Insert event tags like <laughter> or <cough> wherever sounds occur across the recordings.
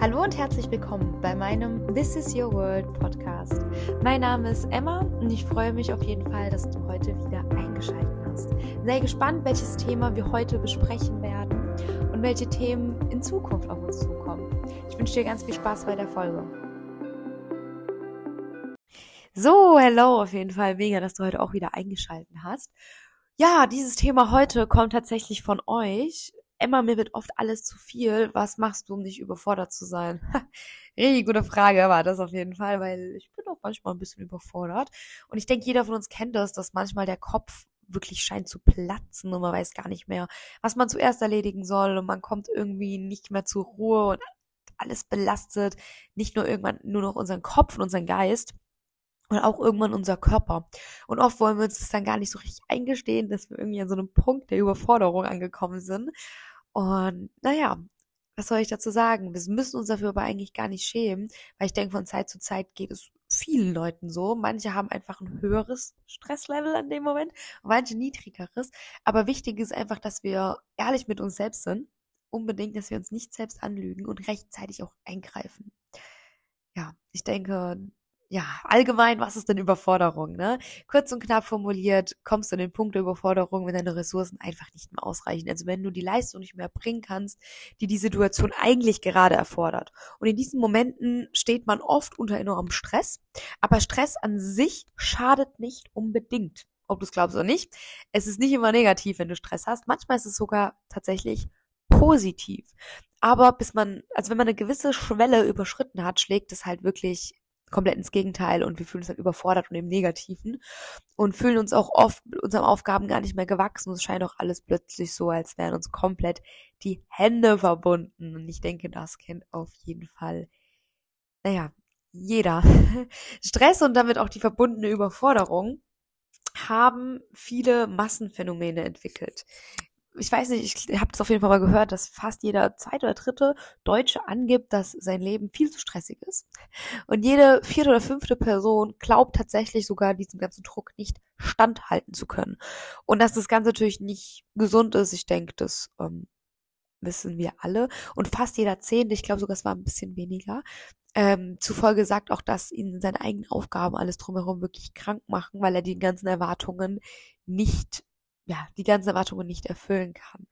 Hallo und herzlich willkommen bei meinem This is Your World Podcast. Mein Name ist Emma und ich freue mich auf jeden Fall, dass du heute wieder eingeschaltet hast. Sei gespannt, welches Thema wir heute besprechen werden und welche Themen in Zukunft auf uns zukommen. Ich wünsche dir ganz viel Spaß bei der Folge. So, hello, auf jeden Fall mega, dass du heute auch wieder eingeschaltet hast. Ja, dieses Thema heute kommt tatsächlich von euch. Emma, mir wird oft alles zu viel. Was machst du, um nicht überfordert zu sein? <laughs> Richtig gute Frage war das auf jeden Fall, weil ich bin auch manchmal ein bisschen überfordert. Und ich denke, jeder von uns kennt das, dass manchmal der Kopf wirklich scheint zu platzen und man weiß gar nicht mehr, was man zuerst erledigen soll und man kommt irgendwie nicht mehr zur Ruhe und alles belastet nicht nur irgendwann nur noch unseren Kopf und unseren Geist, und auch irgendwann unser Körper. Und oft wollen wir uns das dann gar nicht so richtig eingestehen, dass wir irgendwie an so einem Punkt der Überforderung angekommen sind. Und naja, was soll ich dazu sagen? Wir müssen uns dafür aber eigentlich gar nicht schämen, weil ich denke, von Zeit zu Zeit geht es vielen Leuten so. Manche haben einfach ein höheres Stresslevel an dem Moment, manche niedrigeres. Aber wichtig ist einfach, dass wir ehrlich mit uns selbst sind. Unbedingt, dass wir uns nicht selbst anlügen und rechtzeitig auch eingreifen. Ja, ich denke, ja, allgemein, was ist denn Überforderung, ne? Kurz und knapp formuliert, kommst du an den Punkt der Überforderung, wenn deine Ressourcen einfach nicht mehr ausreichen. Also wenn du die Leistung nicht mehr bringen kannst, die die Situation eigentlich gerade erfordert. Und in diesen Momenten steht man oft unter enormem Stress. Aber Stress an sich schadet nicht unbedingt. Ob du es glaubst oder nicht. Es ist nicht immer negativ, wenn du Stress hast. Manchmal ist es sogar tatsächlich positiv. Aber bis man, also wenn man eine gewisse Schwelle überschritten hat, schlägt es halt wirklich komplett ins Gegenteil und wir fühlen uns dann überfordert und im Negativen und fühlen uns auch oft mit unseren Aufgaben gar nicht mehr gewachsen. Es scheint auch alles plötzlich so, als wären uns komplett die Hände verbunden. Und ich denke, das kennt auf jeden Fall, naja, jeder. <laughs> Stress und damit auch die verbundene Überforderung haben viele Massenphänomene entwickelt ich weiß nicht, ich habe das auf jeden Fall mal gehört, dass fast jeder zweite oder dritte Deutsche angibt, dass sein Leben viel zu stressig ist. Und jede vierte oder fünfte Person glaubt tatsächlich sogar diesem ganzen Druck nicht standhalten zu können. Und dass das Ganze natürlich nicht gesund ist, ich denke, das ähm, wissen wir alle. Und fast jeder Zehnte, ich glaube sogar, es war ein bisschen weniger, ähm, zufolge sagt auch, dass ihn seine eigenen Aufgaben alles drumherum wirklich krank machen, weil er die ganzen Erwartungen nicht ja, die ganzen Erwartungen nicht erfüllen kann.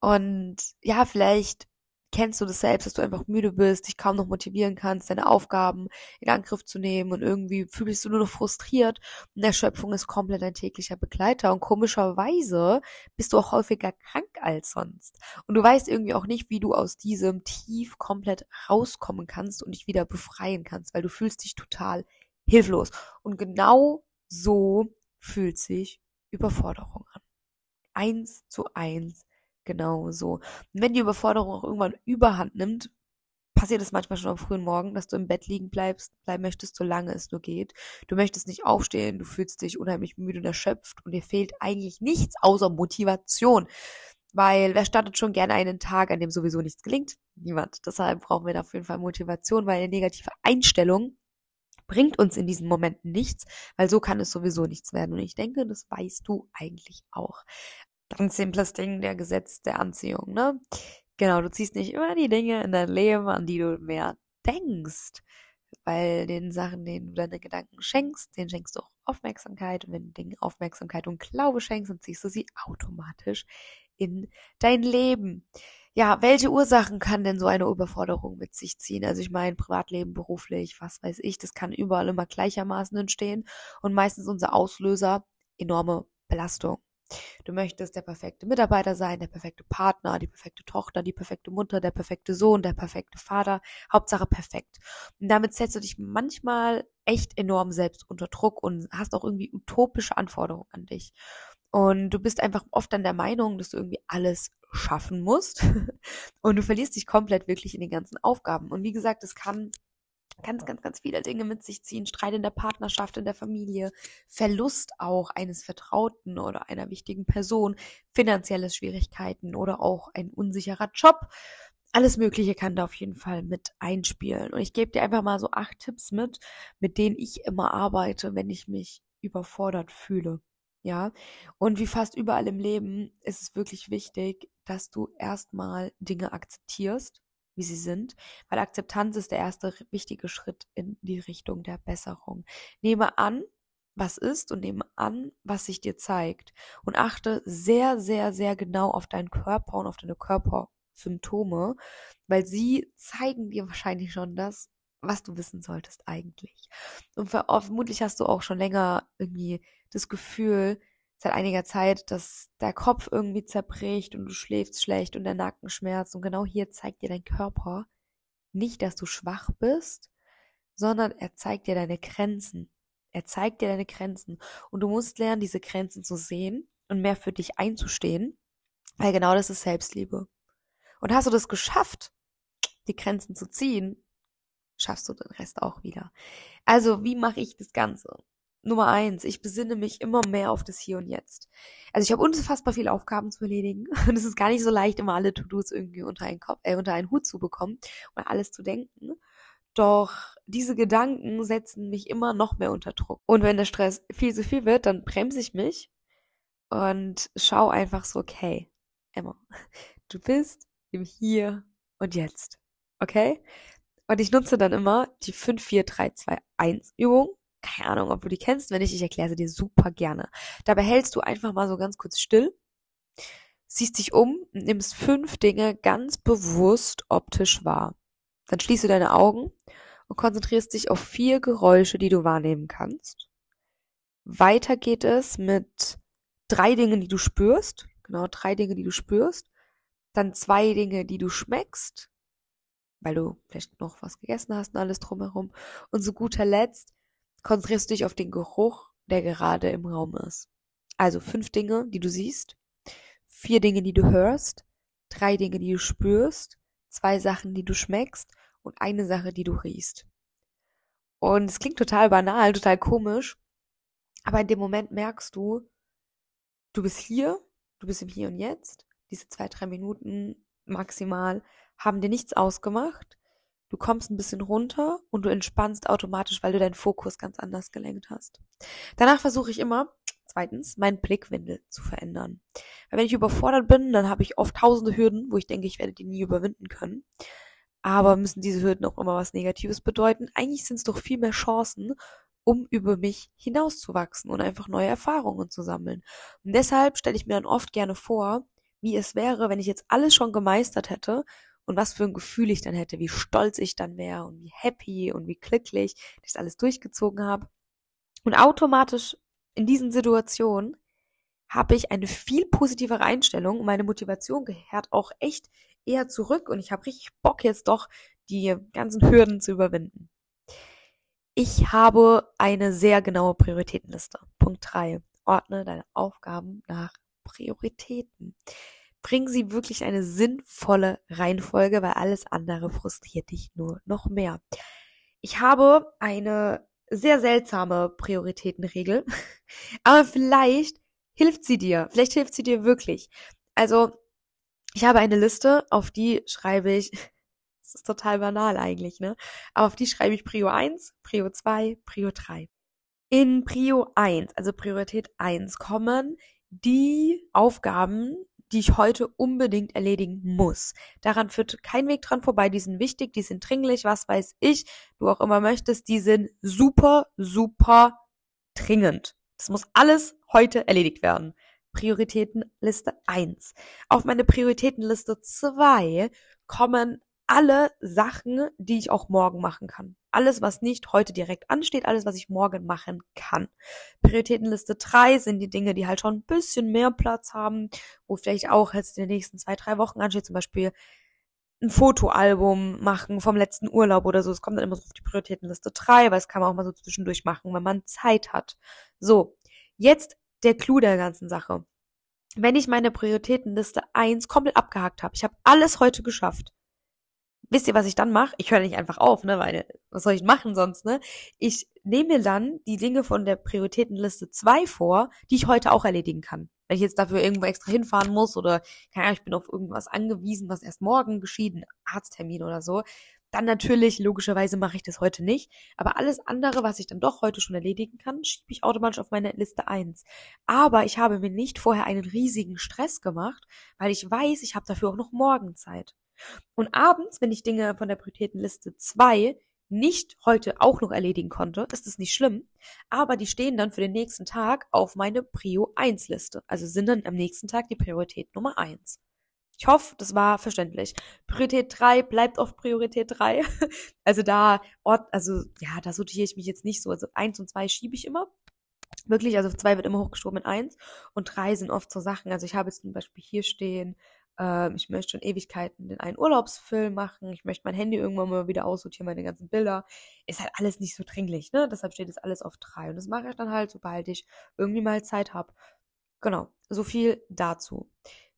Und ja, vielleicht kennst du das selbst, dass du einfach müde bist, dich kaum noch motivieren kannst, deine Aufgaben in Angriff zu nehmen und irgendwie fühlst du nur noch frustriert und Erschöpfung ist komplett dein täglicher Begleiter. Und komischerweise bist du auch häufiger krank als sonst. Und du weißt irgendwie auch nicht, wie du aus diesem Tief komplett rauskommen kannst und dich wieder befreien kannst, weil du fühlst dich total hilflos. Und genau so fühlt sich Überforderung an. Eins zu eins genau so. Und wenn die Überforderung auch irgendwann überhand nimmt, passiert es manchmal schon am frühen Morgen, dass du im Bett liegen bleibst, bleiben möchtest, solange es nur geht. Du möchtest nicht aufstehen, du fühlst dich unheimlich müde und erschöpft und dir fehlt eigentlich nichts außer Motivation. Weil wer startet schon gerne einen Tag, an dem sowieso nichts gelingt? Niemand. Deshalb brauchen wir da auf jeden Fall Motivation, weil eine negative Einstellung bringt uns in diesen Momenten nichts, weil so kann es sowieso nichts werden. Und ich denke, das weißt du eigentlich auch. Ganz simples Ding, der Gesetz der Anziehung, ne? Genau, du ziehst nicht immer die Dinge in dein Leben, an die du mehr denkst. Weil den Sachen, denen du deine Gedanken schenkst, denen schenkst du auch Aufmerksamkeit. Und wenn du Dingen Aufmerksamkeit und Glaube schenkst, dann ziehst du sie automatisch in dein Leben ja, welche Ursachen kann denn so eine Überforderung mit sich ziehen? Also ich meine, Privatleben, beruflich, was weiß ich, das kann überall immer gleichermaßen entstehen und meistens unser Auslöser enorme Belastung. Du möchtest der perfekte Mitarbeiter sein, der perfekte Partner, die perfekte Tochter, die perfekte Mutter, der perfekte Sohn, der perfekte Vater, Hauptsache perfekt. Und damit setzt du dich manchmal echt enorm selbst unter Druck und hast auch irgendwie utopische Anforderungen an dich. Und du bist einfach oft an der Meinung, dass du irgendwie alles schaffen musst. <laughs> Und du verlierst dich komplett wirklich in den ganzen Aufgaben. Und wie gesagt, es kann ganz, ganz, ganz viele Dinge mit sich ziehen. Streit in der Partnerschaft, in der Familie, Verlust auch eines Vertrauten oder einer wichtigen Person, finanzielle Schwierigkeiten oder auch ein unsicherer Job. Alles Mögliche kann da auf jeden Fall mit einspielen. Und ich gebe dir einfach mal so acht Tipps mit, mit denen ich immer arbeite, wenn ich mich überfordert fühle. Ja, und wie fast überall im Leben ist es wirklich wichtig, dass du erstmal Dinge akzeptierst, wie sie sind, weil Akzeptanz ist der erste wichtige Schritt in die Richtung der Besserung. Nehme an, was ist und nehme an, was sich dir zeigt und achte sehr, sehr, sehr genau auf deinen Körper und auf deine Körpersymptome, weil sie zeigen dir wahrscheinlich schon das, was du wissen solltest eigentlich. Und vermutlich hast du auch schon länger irgendwie das Gefühl, seit einiger Zeit, dass der Kopf irgendwie zerbricht und du schläfst schlecht und der Nacken schmerzt. Und genau hier zeigt dir dein Körper nicht, dass du schwach bist, sondern er zeigt dir deine Grenzen. Er zeigt dir deine Grenzen. Und du musst lernen, diese Grenzen zu sehen und mehr für dich einzustehen, weil genau das ist Selbstliebe. Und hast du das geschafft, die Grenzen zu ziehen, schaffst du den Rest auch wieder. Also, wie mache ich das Ganze? Nummer eins, ich besinne mich immer mehr auf das Hier und Jetzt. Also ich habe unfassbar viele Aufgaben zu erledigen <laughs> und es ist gar nicht so leicht, immer alle To-Dos irgendwie unter einen, Kopf, äh, unter einen Hut zu bekommen und alles zu denken. Doch diese Gedanken setzen mich immer noch mehr unter Druck. Und wenn der Stress viel zu viel wird, dann bremse ich mich und schau einfach so, okay, Emma, du bist im Hier und Jetzt. Okay? Und ich nutze dann immer die 5, 4, 3, 2, 1 Übung keine Ahnung, ob du die kennst. Wenn nicht, ich erkläre sie dir super gerne. Dabei hältst du einfach mal so ganz kurz still, siehst dich um, nimmst fünf Dinge ganz bewusst optisch wahr. Dann schließt du deine Augen und konzentrierst dich auf vier Geräusche, die du wahrnehmen kannst. Weiter geht es mit drei Dingen, die du spürst. Genau, drei Dinge, die du spürst. Dann zwei Dinge, die du schmeckst, weil du vielleicht noch was gegessen hast und alles drumherum. Und zu guter Letzt konzentrierst du dich auf den Geruch, der gerade im Raum ist. Also fünf Dinge, die du siehst, vier Dinge, die du hörst, drei Dinge, die du spürst, zwei Sachen, die du schmeckst und eine Sache, die du riechst. Und es klingt total banal, total komisch, aber in dem Moment merkst du, du bist hier, du bist im Hier und Jetzt, diese zwei, drei Minuten maximal haben dir nichts ausgemacht Du kommst ein bisschen runter und du entspannst automatisch, weil du deinen Fokus ganz anders gelenkt hast. Danach versuche ich immer, zweitens, meinen Blickwinkel zu verändern. Weil wenn ich überfordert bin, dann habe ich oft tausende Hürden, wo ich denke, ich werde die nie überwinden können. Aber müssen diese Hürden auch immer was Negatives bedeuten? Eigentlich sind es doch viel mehr Chancen, um über mich hinauszuwachsen und einfach neue Erfahrungen zu sammeln. Und deshalb stelle ich mir dann oft gerne vor, wie es wäre, wenn ich jetzt alles schon gemeistert hätte und was für ein Gefühl ich dann hätte, wie stolz ich dann wäre und wie happy und wie glücklich, dass ich alles durchgezogen habe. Und automatisch in diesen Situationen habe ich eine viel positivere Einstellung und meine Motivation gehört auch echt eher zurück und ich habe richtig Bock jetzt doch, die ganzen Hürden zu überwinden. Ich habe eine sehr genaue Prioritätenliste. Punkt drei: Ordne deine Aufgaben nach Prioritäten bring sie wirklich eine sinnvolle Reihenfolge, weil alles andere frustriert dich nur noch mehr. Ich habe eine sehr seltsame Prioritätenregel, <laughs> aber vielleicht hilft sie dir, vielleicht hilft sie dir wirklich. Also, ich habe eine Liste, auf die schreibe ich, <laughs> das ist total banal eigentlich, ne? Auf die schreibe ich Prio 1, Prio 2, Prio 3. In Prio 1, also Priorität 1, kommen die Aufgaben, die ich heute unbedingt erledigen muss. Daran führt kein Weg dran vorbei. Die sind wichtig, die sind dringlich, was weiß ich, du auch immer möchtest. Die sind super, super dringend. Das muss alles heute erledigt werden. Prioritätenliste 1. Auf meine Prioritätenliste 2 kommen alle Sachen, die ich auch morgen machen kann. Alles, was nicht heute direkt ansteht, alles, was ich morgen machen kann. Prioritätenliste 3 sind die Dinge, die halt schon ein bisschen mehr Platz haben, wo vielleicht auch jetzt in den nächsten zwei, drei Wochen ansteht, zum Beispiel ein Fotoalbum machen vom letzten Urlaub oder so. Es kommt dann immer so auf die Prioritätenliste 3, weil es kann man auch mal so zwischendurch machen, wenn man Zeit hat. So, jetzt der Clou der ganzen Sache. Wenn ich meine Prioritätenliste 1 komplett abgehakt habe, ich habe alles heute geschafft, wisst ihr, was ich dann mache? Ich höre nicht einfach auf, ne, weil was soll ich machen sonst, ne? Ich nehme mir dann die Dinge von der Prioritätenliste 2 vor, die ich heute auch erledigen kann. Wenn ich jetzt dafür irgendwo extra hinfahren muss oder keine Ahnung, ich bin auf irgendwas angewiesen, was erst morgen geschieht, ein Arzttermin oder so, dann natürlich, logischerweise mache ich das heute nicht. Aber alles andere, was ich dann doch heute schon erledigen kann, schiebe ich automatisch auf meine Liste 1. Aber ich habe mir nicht vorher einen riesigen Stress gemacht, weil ich weiß, ich habe dafür auch noch morgen Zeit. Und abends, wenn ich Dinge von der Prioritätenliste 2 nicht heute auch noch erledigen konnte, ist es nicht schlimm, aber die stehen dann für den nächsten Tag auf meine Prio 1 Liste. Also sind dann am nächsten Tag die Priorität Nummer 1. Ich hoffe, das war verständlich. Priorität 3 bleibt auf Priorität 3. <laughs> Also da, Ort, also ja, da sortiere ich mich jetzt nicht so. Also 1 und 2 schiebe ich immer. Wirklich, also 2 wird immer hochgeschoben in 1 und 3 sind oft so Sachen. Also ich habe jetzt zum Beispiel hier stehen, äh, ich möchte schon Ewigkeiten den einen Urlaubsfilm machen, ich möchte mein Handy irgendwann mal wieder aussortieren, meine ganzen Bilder. Ist halt alles nicht so dringlich, ne? Deshalb steht das alles auf 3. Und das mache ich dann halt, sobald ich irgendwie mal Zeit habe. Genau, so viel dazu.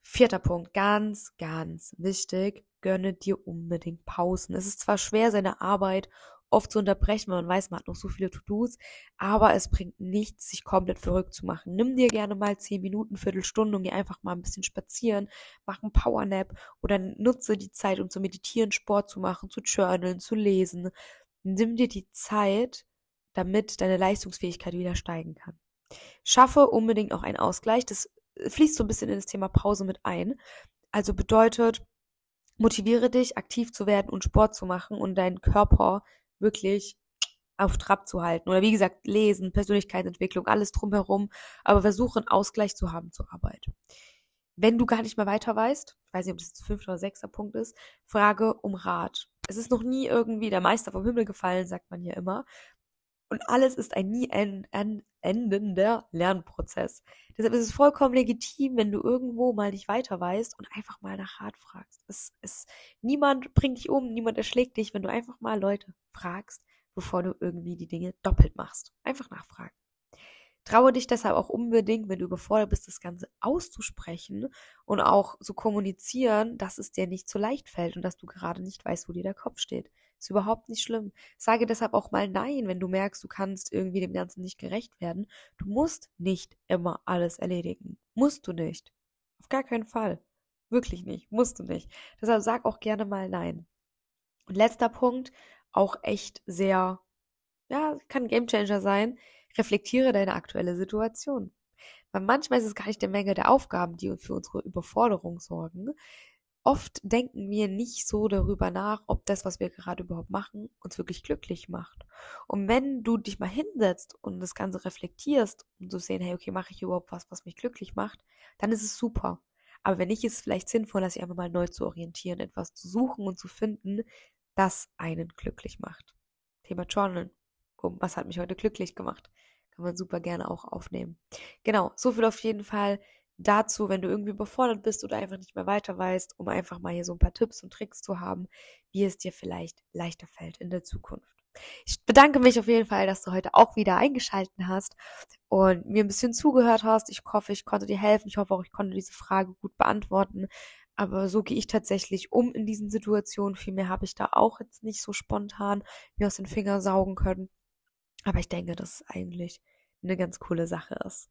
Vierter Punkt, ganz, ganz wichtig, gönne dir unbedingt Pausen. Es ist zwar schwer, seine Arbeit oft zu unterbrechen, weil man weiß, man hat noch so viele To-Dos, aber es bringt nichts, sich komplett verrückt zu machen. Nimm dir gerne mal zehn Minuten, Viertelstunde und geh einfach mal ein bisschen spazieren, mach einen Powernap oder nutze die Zeit, um zu meditieren, Sport zu machen, zu journalen, zu lesen. Nimm dir die Zeit, damit deine Leistungsfähigkeit wieder steigen kann. Schaffe unbedingt auch einen Ausgleich. Das fließt so ein bisschen in das Thema Pause mit ein. Also bedeutet, motiviere dich, aktiv zu werden und Sport zu machen und deinen Körper wirklich auf Trab zu halten. Oder wie gesagt, lesen, Persönlichkeitsentwicklung, alles drumherum, aber versuche einen Ausgleich zu haben zur Arbeit. Wenn du gar nicht mehr weiter weißt, ich weiß nicht, ob das jetzt fünfter oder sechster Punkt ist, frage um Rat. Es ist noch nie irgendwie der Meister vom Himmel gefallen, sagt man hier immer. Und alles ist ein nie endender Lernprozess. Deshalb ist es vollkommen legitim, wenn du irgendwo mal nicht weiter weißt und einfach mal nach Rat fragst. Es, es, niemand bringt dich um, niemand erschlägt dich, wenn du einfach mal Leute fragst, bevor du irgendwie die Dinge doppelt machst. Einfach nachfragen. Traue dich deshalb auch unbedingt, wenn du überfordert bist, das Ganze auszusprechen und auch zu kommunizieren, dass es dir nicht so leicht fällt und dass du gerade nicht weißt, wo dir der Kopf steht. Ist überhaupt nicht schlimm. Sage deshalb auch mal Nein, wenn du merkst, du kannst irgendwie dem Ganzen nicht gerecht werden. Du musst nicht immer alles erledigen. Musst du nicht. Auf gar keinen Fall. Wirklich nicht. Musst du nicht. Deshalb sag auch gerne mal Nein. Und letzter Punkt, auch echt sehr, ja, kann Gamechanger sein. Reflektiere deine aktuelle Situation. Weil manchmal ist es gar nicht der Menge der Aufgaben, die für unsere Überforderung sorgen, oft denken wir nicht so darüber nach, ob das, was wir gerade überhaupt machen, uns wirklich glücklich macht. Und wenn du dich mal hinsetzt und das Ganze reflektierst und so sehen, hey, okay, mache ich überhaupt was, was mich glücklich macht, dann ist es super. Aber wenn nicht, ist es vielleicht sinnvoll, sich einfach mal neu zu orientieren, etwas zu suchen und zu finden, das einen glücklich macht. Thema Journal. Was hat mich heute glücklich gemacht? Kann man super gerne auch aufnehmen. Genau, so viel auf jeden Fall dazu, wenn du irgendwie überfordert bist oder einfach nicht mehr weiter weißt, um einfach mal hier so ein paar Tipps und Tricks zu haben, wie es dir vielleicht leichter fällt in der Zukunft. Ich bedanke mich auf jeden Fall, dass du heute auch wieder eingeschalten hast und mir ein bisschen zugehört hast. Ich hoffe, ich konnte dir helfen. Ich hoffe auch, ich konnte diese Frage gut beantworten. Aber so gehe ich tatsächlich um in diesen Situationen. Viel mehr habe ich da auch jetzt nicht so spontan mir aus den Fingern saugen können. Aber ich denke, dass es eigentlich eine ganz coole Sache ist.